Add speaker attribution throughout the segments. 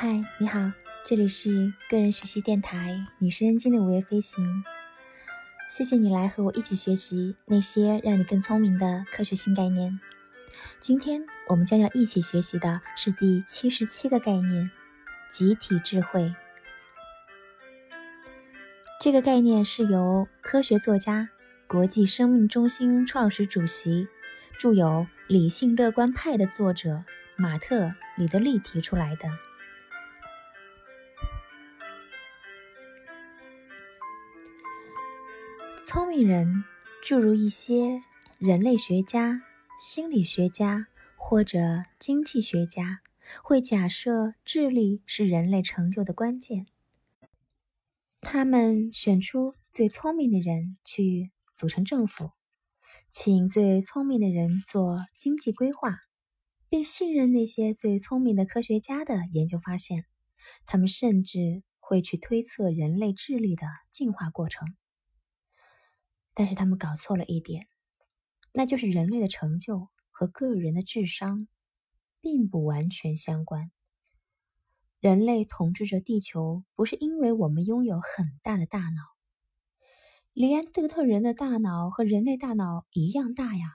Speaker 1: 嗨，你好，这里是个人学习电台《女生间的午夜飞行》。谢谢你来和我一起学习那些让你更聪明的科学新概念。今天我们将要一起学习的是第七十七个概念——集体智慧。这个概念是由科学作家、国际生命中心创始主席、著有《理性乐观派》的作者马特·里德利提出来的。聪明人，诸如一些人类学家、心理学家或者经济学家，会假设智力是人类成就的关键。他们选出最聪明的人去组成政府，请最聪明的人做经济规划，并信任那些最聪明的科学家的研究发现。他们甚至会去推测人类智力的进化过程。但是他们搞错了一点，那就是人类的成就和个人的智商并不完全相关。人类统治着地球，不是因为我们拥有很大的大脑。里安德特人的大脑和人类大脑一样大呀，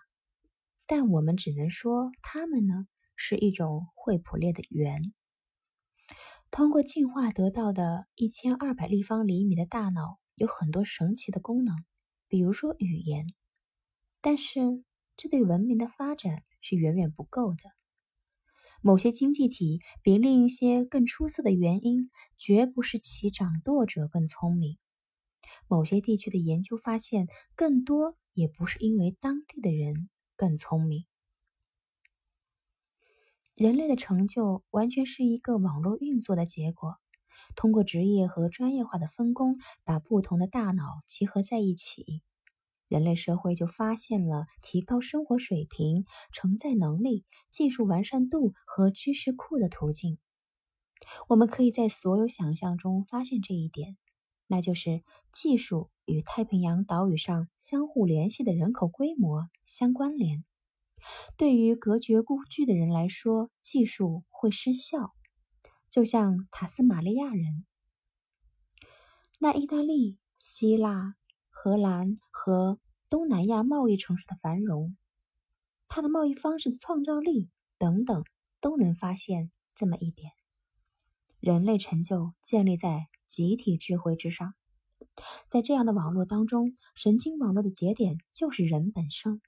Speaker 1: 但我们只能说他们呢是一种惠普列的圆。通过进化得到的一千二百立方厘米的大脑，有很多神奇的功能。比如说语言，但是这对文明的发展是远远不够的。某些经济体比另一些更出色的原因，绝不是其掌舵者更聪明。某些地区的研究发现，更多也不是因为当地的人更聪明。人类的成就完全是一个网络运作的结果。通过职业和专业化的分工，把不同的大脑集合在一起，人类社会就发现了提高生活水平、承载能力、技术完善度和知识库的途径。我们可以在所有想象中发现这一点，那就是技术与太平洋岛屿上相互联系的人口规模相关联。对于隔绝孤居的人来说，技术会失效。就像塔斯马利亚人，那意大利、希腊、荷兰和东南亚贸易城市的繁荣，它的贸易方式的创造力等等，都能发现这么一点：人类成就建立在集体智慧之上。在这样的网络当中，神经网络的节点就是人本身。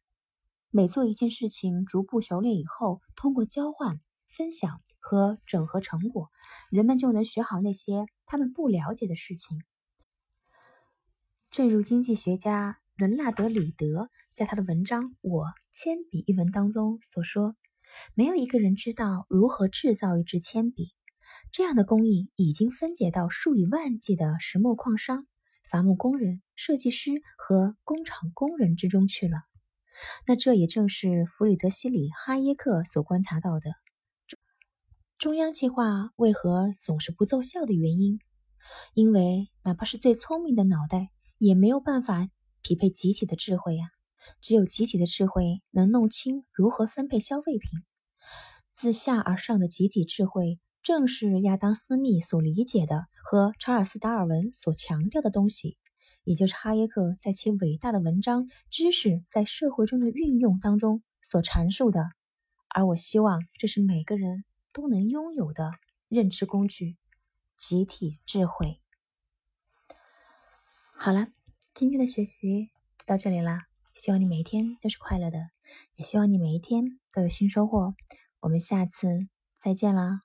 Speaker 1: 每做一件事情，逐步熟练以后，通过交换。分享和整合成果，人们就能学好那些他们不了解的事情。正如经济学家伦纳德·里德在他的文章《我铅笔》一文当中所说：“没有一个人知道如何制造一支铅笔。这样的工艺已经分解到数以万计的石墨矿商、伐木工人、设计师和工厂工人之中去了。那这也正是弗里德西里·哈耶克所观察到的。”中央计划为何总是不奏效的原因？因为哪怕是最聪明的脑袋，也没有办法匹配集体的智慧呀。只有集体的智慧能弄清如何分配消费品。自下而上的集体智慧，正是亚当·斯密所理解的和查尔斯·达尔文所强调的东西，也就是哈耶克在其伟大的文章《知识在社会中的运用》当中所阐述的。而我希望，这是每个人。都能拥有的认知工具，集体智慧。好了，今天的学习就到这里啦。希望你每一天都是快乐的，也希望你每一天都有新收获。我们下次再见啦！